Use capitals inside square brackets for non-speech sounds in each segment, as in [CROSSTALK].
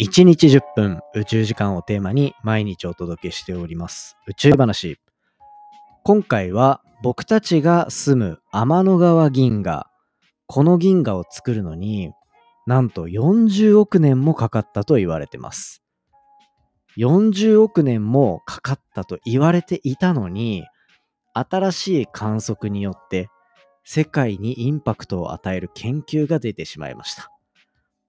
1日10分宇宙時間をテーマに毎日お届けしております。宇宙話。今回は僕たちが住む天の川銀河。この銀河を作るのになんと40億年もかかったと言われてます。40億年もかかったと言われていたのに新しい観測によって世界にインパクトを与える研究が出てしまいました。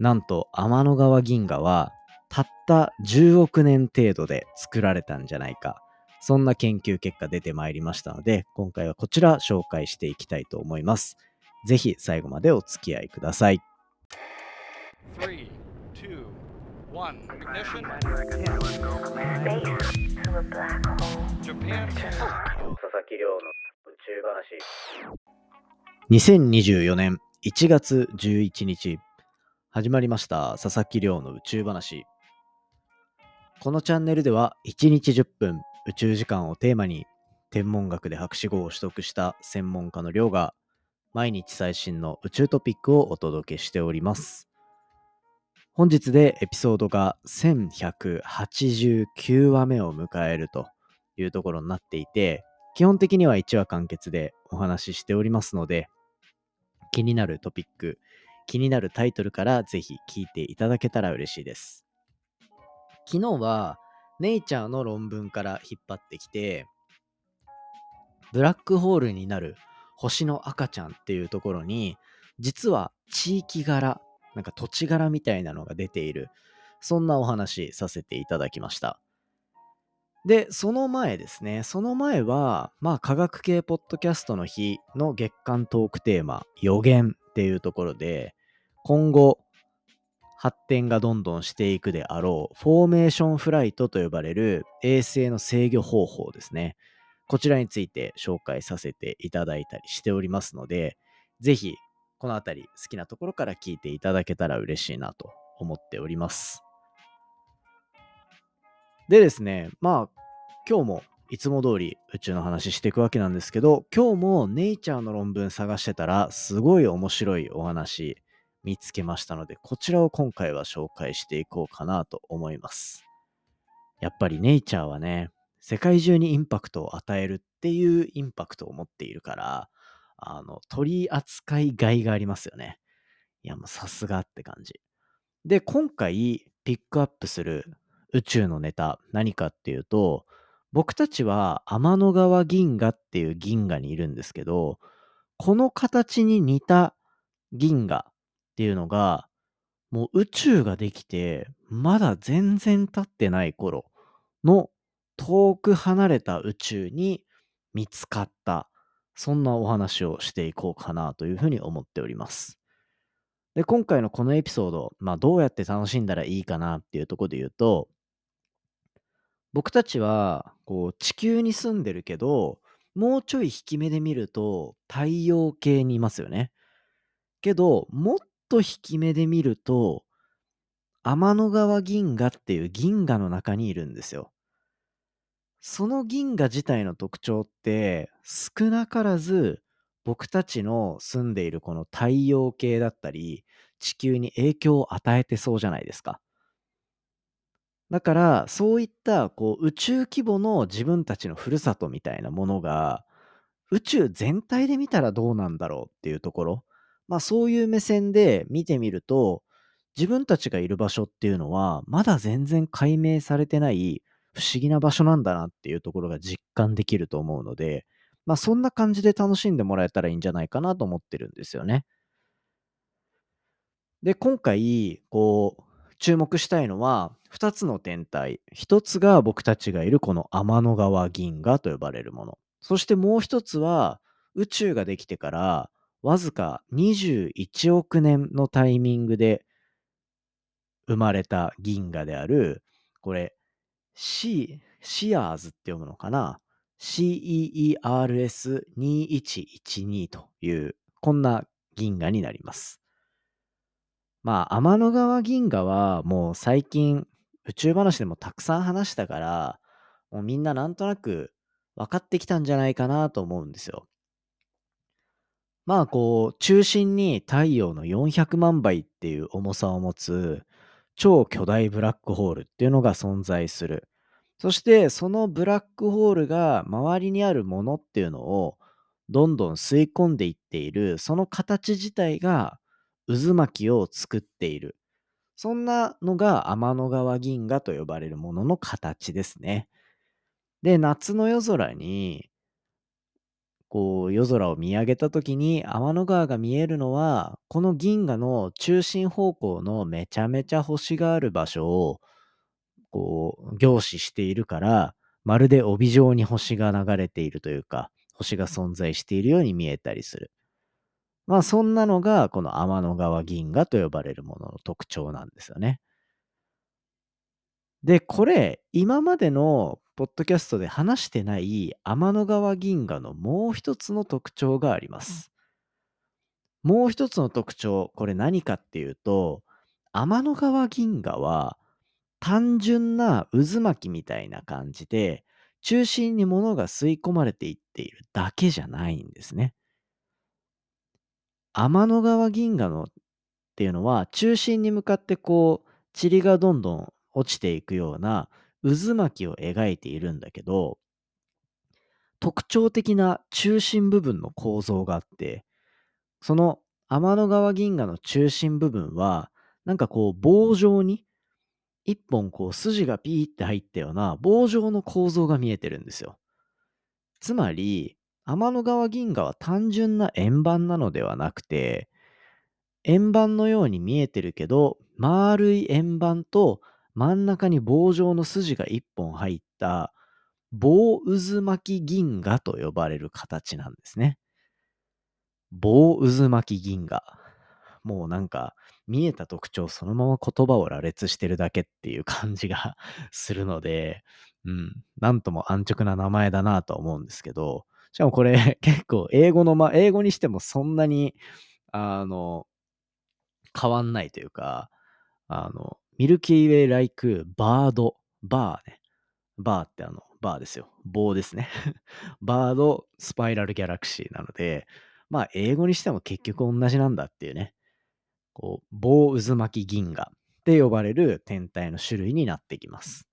なんと天の川銀河はたった10億年程度で作られたんじゃないか。そんな研究結果出てまいりましたので、今回はこちら紹介していきたいと思います。ぜひ最後までお付き合いください。3 2 1 Ignition. Japan. 佐々木亮の宇宙話。2024年1月11日始まりました。佐々木亮の宇宙話。このチャンネルでは1日10分宇宙時間をテーマに天文学で博士号を取得した専門家の亮が毎日最新の宇宙トピックをお届けしております。本日でエピソードが1189話目を迎えるというところになっていて基本的には1話完結でお話ししておりますので気になるトピック気になるタイトルからぜひ聞いていただけたら嬉しいです。昨日はネイチャーの論文から引っ張ってきて、ブラックホールになる星の赤ちゃんっていうところに、実は地域柄、なんか土地柄みたいなのが出ている、そんなお話させていただきました。で、その前ですね、その前は、まあ科学系ポッドキャストの日の月間トークテーマ、予言っていうところで、今後、発展がどんどんしていくであろう、フォーメーションフライトと呼ばれる衛星の制御方法ですね。こちらについて紹介させていただいたりしておりますので、ぜひ、このあたり好きなところから聞いていただけたら嬉しいなと思っております。でですね、まあ、今日もいつも通り宇宙の話していくわけなんですけど、今日もネイチャーの論文探してたら、すごい面白いお話見つけましたので、こちらを今回は紹介していこうかなと思います。やっぱりネイチャーはね、世界中にインパクトを与えるっていうインパクトを持っているから、あの、取り扱いがいがありますよね。いや、もうさすがって感じ。で、今回ピックアップする宇宙のネタ、何かっていうと、僕たちは天の川銀河っていう銀河にいるんですけど、この形に似た銀河っていうのが、もう宇宙ができて、まだ全然経ってない頃の遠く離れた宇宙に見つかった、そんなお話をしていこうかなというふうに思っております。で、今回のこのエピソード、まあどうやって楽しんだらいいかなっていうとこで言うと、僕たちはこう地球に住んでるけど、もうちょい引き目で見ると太陽系にいますよね。けど、もっと引き目で見ると、天の川銀河っていう銀河の中にいるんですよ。その銀河自体の特徴って少なからず僕たちの住んでいるこの太陽系だったり地球に影響を与えてそうじゃないですか。だからそういったこう宇宙規模の自分たちのふるさとみたいなものが宇宙全体で見たらどうなんだろうっていうところまあそういう目線で見てみると、自分たちがいる場所っていうのは、まだ全然解明されてない不思議な場所なんだなっていうところが実感できると思うので、まあそんな感じで楽しんでもらえたらいいんじゃないかなと思ってるんですよね。で、今回、こう、注目したいのは、2つの天体。1つが僕たちがいるこの天の川銀河と呼ばれるもの。そしてもう1つは、宇宙ができてからわずか21億年のタイミングで生まれた銀河である、これ、シシアーズって読むのかな ?CEERS2112 という、こんな銀河になります。まあ、天の川銀河はもう最近宇宙話でもたくさん話したから、もうみんななんとなく分かってきたんじゃないかなと思うんですよ。まあこう、中心に太陽の400万倍っていう重さを持つ超巨大ブラックホールっていうのが存在する。そしてそのブラックホールが周りにあるものっていうのをどんどん吸い込んでいっている、その形自体が渦巻きを作っている。そんなのが天の川銀河と呼ばれるものの形ですね。で、夏の夜空に、こう夜空を見上げた時に天の川が見えるのは、この銀河の中心方向のめちゃめちゃ星がある場所を、こう、凝視しているから、まるで帯状に星が流れているというか、星が存在しているように見えたりする。まあそんなのがこの天の川銀河と呼ばれるものの特徴なんですよね。で、これ、今までのポッドキャストで話してない天の川銀河のもう一つの特徴があります。もう一つの特徴、これ何かっていうと、天の川銀河は単純な渦巻きみたいな感じで、中心に物が吸い込まれていっているだけじゃないんですね。天の川銀河のっていうのは中心に向かってこう塵がどんどん落ちていくような渦巻きを描いているんだけど特徴的な中心部分の構造があってその天の川銀河の中心部分はなんかこう棒状に一本こう筋がピーって入ったような棒状の構造が見えてるんですよ。つまり天の川銀河は単純な円盤なのではなくて、円盤のように見えてるけど、丸い円盤と真ん中に棒状の筋が一本入った棒渦巻き銀河と呼ばれる形なんですね。棒渦巻き銀河。もうなんか見えた特徴そのまま言葉を羅列してるだけっていう感じが [LAUGHS] するので、うん、なんとも安直な名前だなと思うんですけど、しかもこれ [LAUGHS] 結構英語のま、英語にしてもそんなに、あの、変わんないというか、あの、ミルキーウェイライクバード、バーね。バーってあの、バーですよ。棒ですね。[LAUGHS] バードスパイラルギャラクシーなので、まあ英語にしても結局同じなんだっていうね。こう、棒渦巻き銀河って呼ばれる天体の種類になってきます。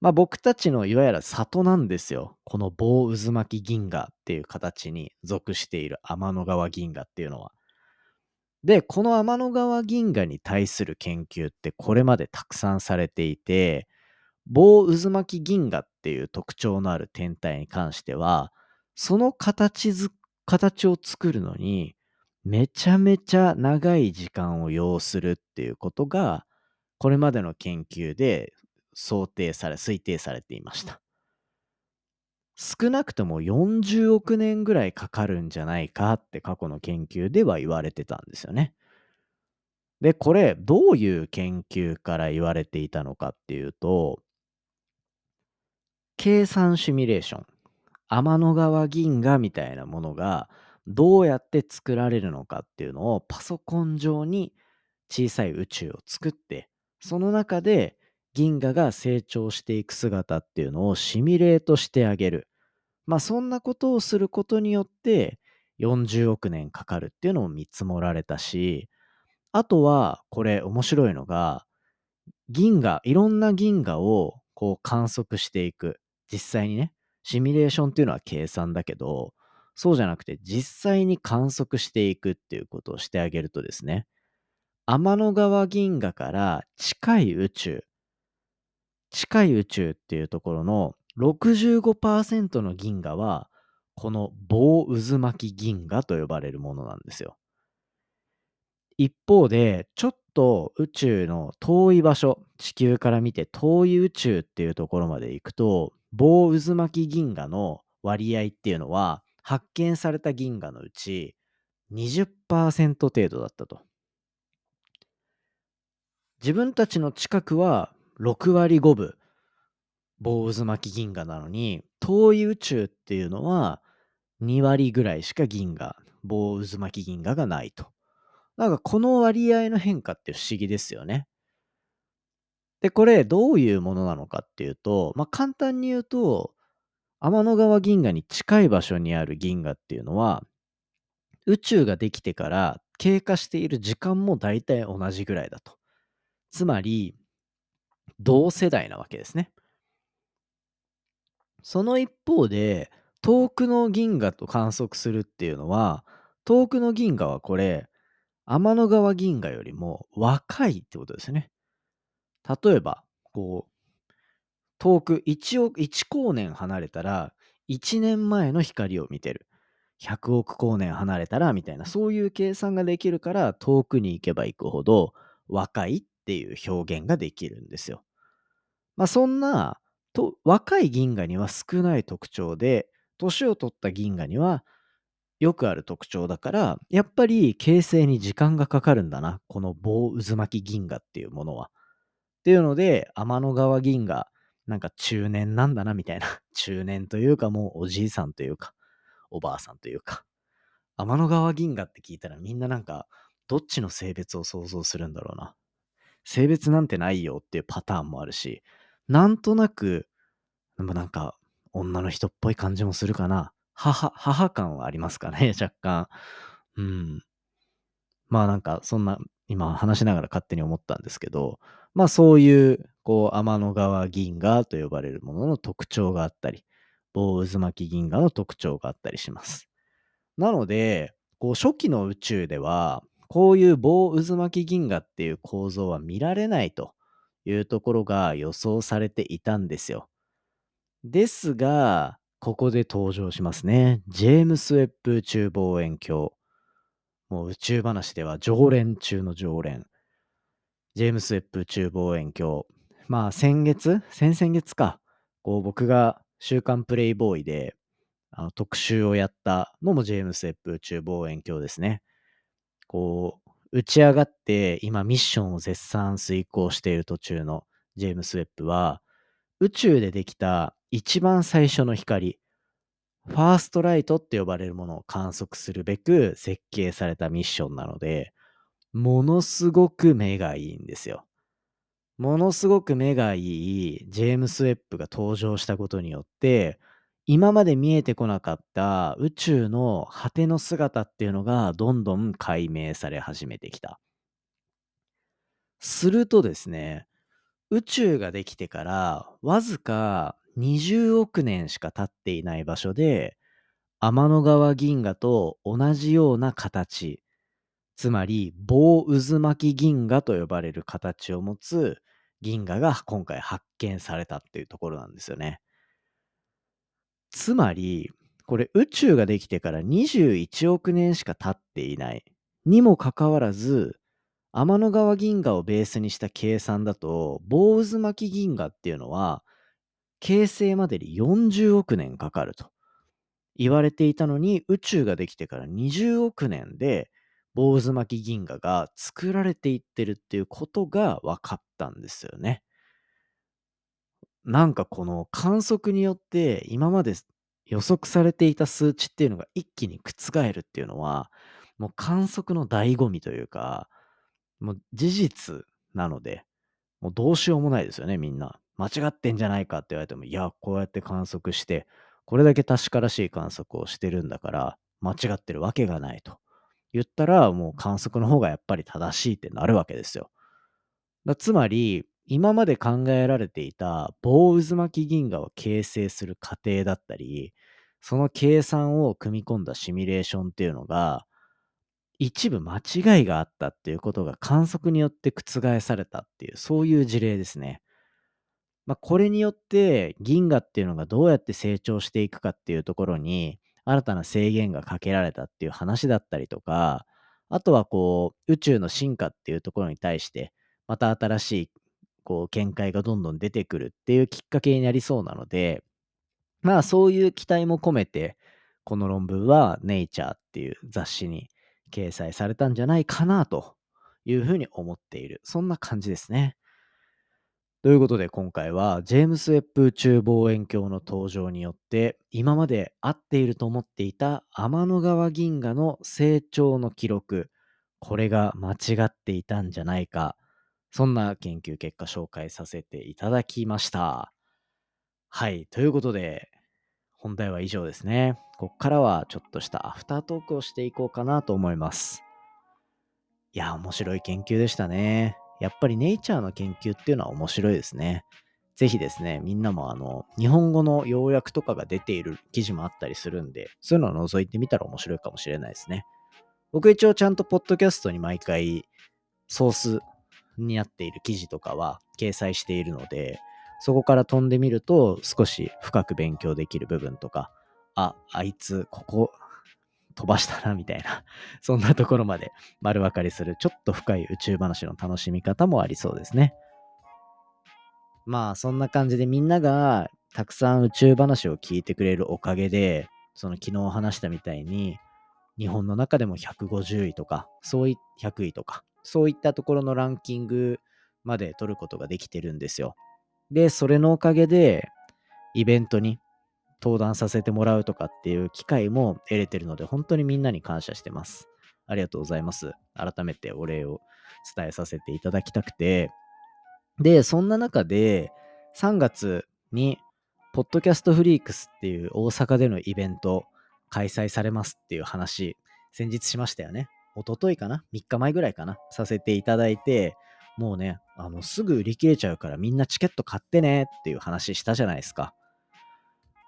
まあ僕たちのいわゆる里なんですよ。この棒渦巻き銀河っていう形に属している天の川銀河っていうのは。で、この天の川銀河に対する研究ってこれまでたくさんされていて、棒渦巻き銀河っていう特徴のある天体に関しては、その形形を作るのにめちゃめちゃ長い時間を要するっていうことが、これまでの研究で想定され、推定されていました。少なくとも40億年ぐらいかかるんじゃないかって過去の研究では言われてたんですよね。で、これどういう研究から言われていたのかっていうと、計算シミュレーション、天の川銀河みたいなものがどうやって作られるのかっていうのをパソコン上に小さい宇宙を作って、その中で銀河が成長していく姿っていうのをシミュレートしてあげる。まあそんなことをすることによって40億年かかるっていうのも見積もられたし、あとはこれ面白いのが、銀河、いろんな銀河をこう観測していく。実際にね、シミュレーションっていうのは計算だけど、そうじゃなくて実際に観測していくっていうことをしてあげるとですね、天の川銀河から近い宇宙、近い宇宙っていうところの65%の銀河は、この棒渦巻き銀河と呼ばれるものなんですよ。一方で、ちょっと宇宙の遠い場所、地球から見て遠い宇宙っていうところまで行くと、棒渦巻き銀河の割合っていうのは、発見された銀河のうち20%程度だったと。自分たちの近くは6割5分棒渦巻き銀河なのに遠い宇宙っていうのは2割ぐらいしか銀河棒渦巻き銀河がないと。なんかこの割合の変化って不思議ですよね。で、これどういうものなのかっていうと、まあ簡単に言うと、天の川銀河に近い場所にある銀河っていうのは、宇宙ができてから経過している時間も大体同じぐらいだと。つまり、同世代なわけですね。その一方で、遠くの銀河と観測するっていうのは、遠くの銀河はこれ、天の川銀河よりも若いってことですね。例えば、こう、遠く1億、1光年離れたら、1年前の光を見てる。100億光年離れたら、みたいな、そういう計算ができるから、遠くに行けば行くほど、若いっていう表現ができるんですよ。まあ、そんな、と若い銀河には少ない特徴で、年を取った銀河にはよくある特徴だから、やっぱり形成に時間がかかるんだな、この棒渦巻き銀河っていうものは。っていうので、天の川銀河、なんか中年なんだな、みたいな。[LAUGHS] 中年というか、もうおじいさんというか、おばあさんというか。天の川銀河って聞いたらみんななんか、どっちの性別を想像するんだろうな。性別なんてないよっていうパターンもあるし、なんとなく、なんか、女の人っぽい感じもするかな。母、母感はありますかね、[LAUGHS] 若干。うん。まあなんか、そんな、今話しながら勝手に思ったんですけど、まあそういう、こう、天の川銀河と呼ばれるものの特徴があったり、棒渦巻き銀河の特徴があったりします。なので、こう、初期の宇宙では、こういう棒渦巻き銀河っていう構造は見られないというところが予想されていたんですよ。ですが、ここで登場しますね。ジェームス・ウェッブ宇宙望遠鏡。もう宇宙話では常連中の常連。ジェームス・ウェッブ宇宙望遠鏡。まあ先月先々月か。こう僕が週刊プレイボーイであの特集をやったのもジェームス・ウェッブ宇宙望遠鏡ですね。こう、打ち上がって今ミッションを絶賛遂行している途中のジェームス・ウェッブは、宇宙でできた一番最初の光、ファーストライトって呼ばれるものを観測するべく設計されたミッションなので、ものすごく目がいいんですよ。ものすごく目がいいジェームス・ウェッブが登場したことによって、今まで見えてこなかった宇宙の果ての姿っていうのがどんどん解明され始めてきた。するとですね、宇宙ができてからわずか20億年しか経っていない場所で天の川銀河と同じような形つまり棒渦巻き銀河と呼ばれる形を持つ銀河が今回発見されたっていうところなんですよね。つまりこれ宇宙ができてから21億年しか経っていないにもかかわらず天の川銀河をベースにした計算だと、棒渦巻銀河っていうのは、形成までに40億年かかると言われていたのに、宇宙ができてから20億年で、棒渦巻銀河が作られていってるっていうことが分かったんですよね。なんかこの観測によって今まで予測されていた数値っていうのが一気に覆るっていうのは、もう観測の醍醐味というか、もう事実なので、もうどうしようもないですよね、みんな。間違ってんじゃないかって言われても、いや、こうやって観測して、これだけ確からしい観測をしてるんだから、間違ってるわけがないと言ったら、もう観測の方がやっぱり正しいってなるわけですよ。だつまり、今まで考えられていた棒渦巻き銀河を形成する過程だったり、その計算を組み込んだシミュレーションっていうのが、一部間違いがあったっていうことが観測によって覆されたっていう、そういう事例ですね。まあ、これによって銀河っていうのがどうやって成長していくかっていうところに新たな制限がかけられたっていう話だったりとか、あとはこう宇宙の進化っていうところに対してまた新しいこう見解がどんどん出てくるっていうきっかけになりそうなので、まあそういう期待も込めて、この論文はネイチャーっていう雑誌に掲載されたんじゃないかなというふうに思っている。そんな感じですね。ということで今回はジェームス・ウェッブ宇宙望遠鏡の登場によって今まで合っていると思っていた天の川銀河の成長の記録これが間違っていたんじゃないかそんな研究結果紹介させていただきました。はい。ということで本題は以上ですね。こっからはちょっとしたアフタートークをしていこうかなと思います。いや、面白い研究でしたね。やっぱりネイチャーの研究っていうのは面白いですね。ぜひですね、みんなもあの、日本語の要約とかが出ている記事もあったりするんで、そういうのを覗いてみたら面白いかもしれないですね。僕一応ちゃんとポッドキャストに毎回ソースになっている記事とかは掲載しているので、そこから飛んでみると少し深く勉強できる部分とか、あ、あいつここ飛ばしたなみたいな、[LAUGHS] そんなところまで丸分かりするちょっと深い宇宙話の楽しみ方もありそうですね。まあそんな感じでみんながたくさん宇宙話を聞いてくれるおかげで、その昨日話したみたいに、日本の中でも150位とか、そうい100位とか、そういったところのランキングまで取ることができてるんですよ。で、それのおかげで、イベントに登壇させてもらうとかっていう機会も得れてるので、本当にみんなに感謝してます。ありがとうございます。改めてお礼を伝えさせていただきたくて。で、そんな中で、3月に、ポッドキャストフリークスっていう大阪でのイベント開催されますっていう話、先日しましたよね。一昨日かな ?3 日前ぐらいかな？させていただいて、もうね、あの、すぐ売り切れちゃうからみんなチケット買ってねっていう話したじゃないですか。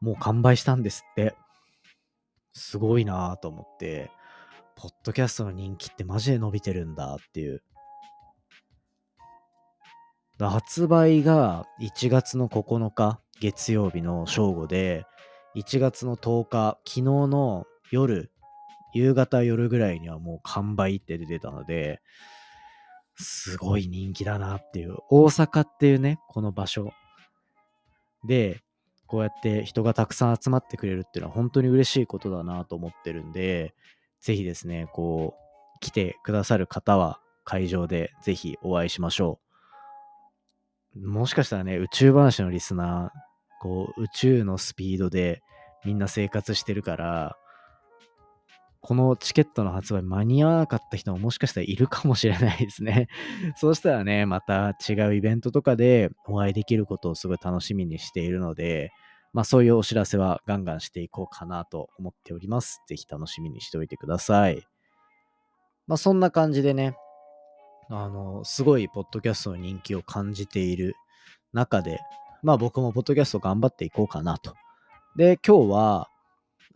もう完売したんですって。すごいなぁと思って、ポッドキャストの人気ってマジで伸びてるんだっていう。発売が1月の9日月曜日の正午で、1月の10日、昨日の夜、夕方夜ぐらいにはもう完売って出てたので、すごい人気だなっていう。大阪っていうね、この場所で、こうやって人がたくさん集まってくれるっていうのは本当に嬉しいことだなと思ってるんで、ぜひですね、こう、来てくださる方は会場でぜひお会いしましょう。もしかしたらね、宇宙話のリスナー、こう、宇宙のスピードでみんな生活してるから、このチケットの発売間に合わなかった人ももしかしたらいるかもしれないですね。[LAUGHS] そうしたらね、また違うイベントとかでお会いできることをすごい楽しみにしているので、まあそういうお知らせはガンガンしていこうかなと思っております。ぜひ楽しみにしておいてください。まあそんな感じでね、あの、すごいポッドキャストの人気を感じている中で、まあ僕もポッドキャスト頑張っていこうかなと。で、今日は、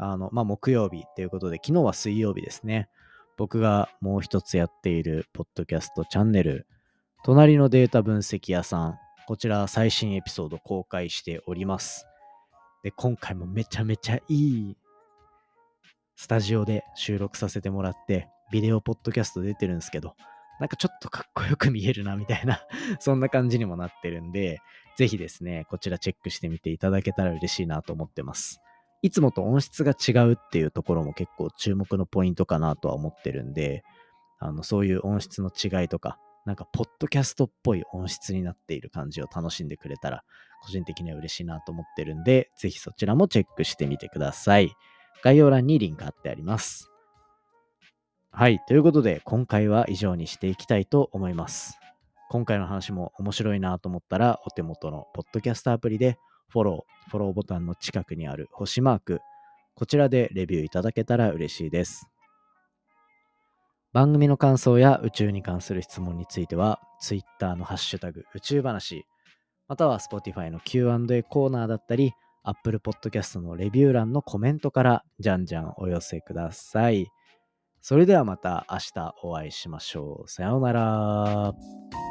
あの、まあ、木曜日ということで、昨日は水曜日ですね。僕がもう一つやっているポッドキャストチャンネル、隣のデータ分析屋さん、こちら最新エピソード公開しております。で、今回もめちゃめちゃいいスタジオで収録させてもらって、ビデオポッドキャスト出てるんですけど、なんかちょっとかっこよく見えるなみたいな [LAUGHS] そんな感じにもなってるんで、ぜひですね、こちらチェックしてみていただけたら嬉しいなと思ってます。いつもと音質が違うっていうところも結構注目のポイントかなとは思ってるんで、あの、そういう音質の違いとか、なんか、ポッドキャストっぽい音質になっている感じを楽しんでくれたら、個人的には嬉しいなと思ってるんで、ぜひそちらもチェックしてみてください。概要欄にリンク貼ってあります。はい。ということで、今回は以上にしていきたいと思います。今回の話も面白いなと思ったら、お手元のポッドキャストアプリでフォロー、フォローボタンの近くにある星マーク、こちらでレビューいただけたら嬉しいです。番組の感想や宇宙に関する質問については、Twitter のハッシュタグ宇宙話、または Spotify の Q&A コーナーだったり、Apple Podcast のレビュー欄のコメントからじゃんじゃんお寄せください。それではまた明日お会いしましょう。さようなら。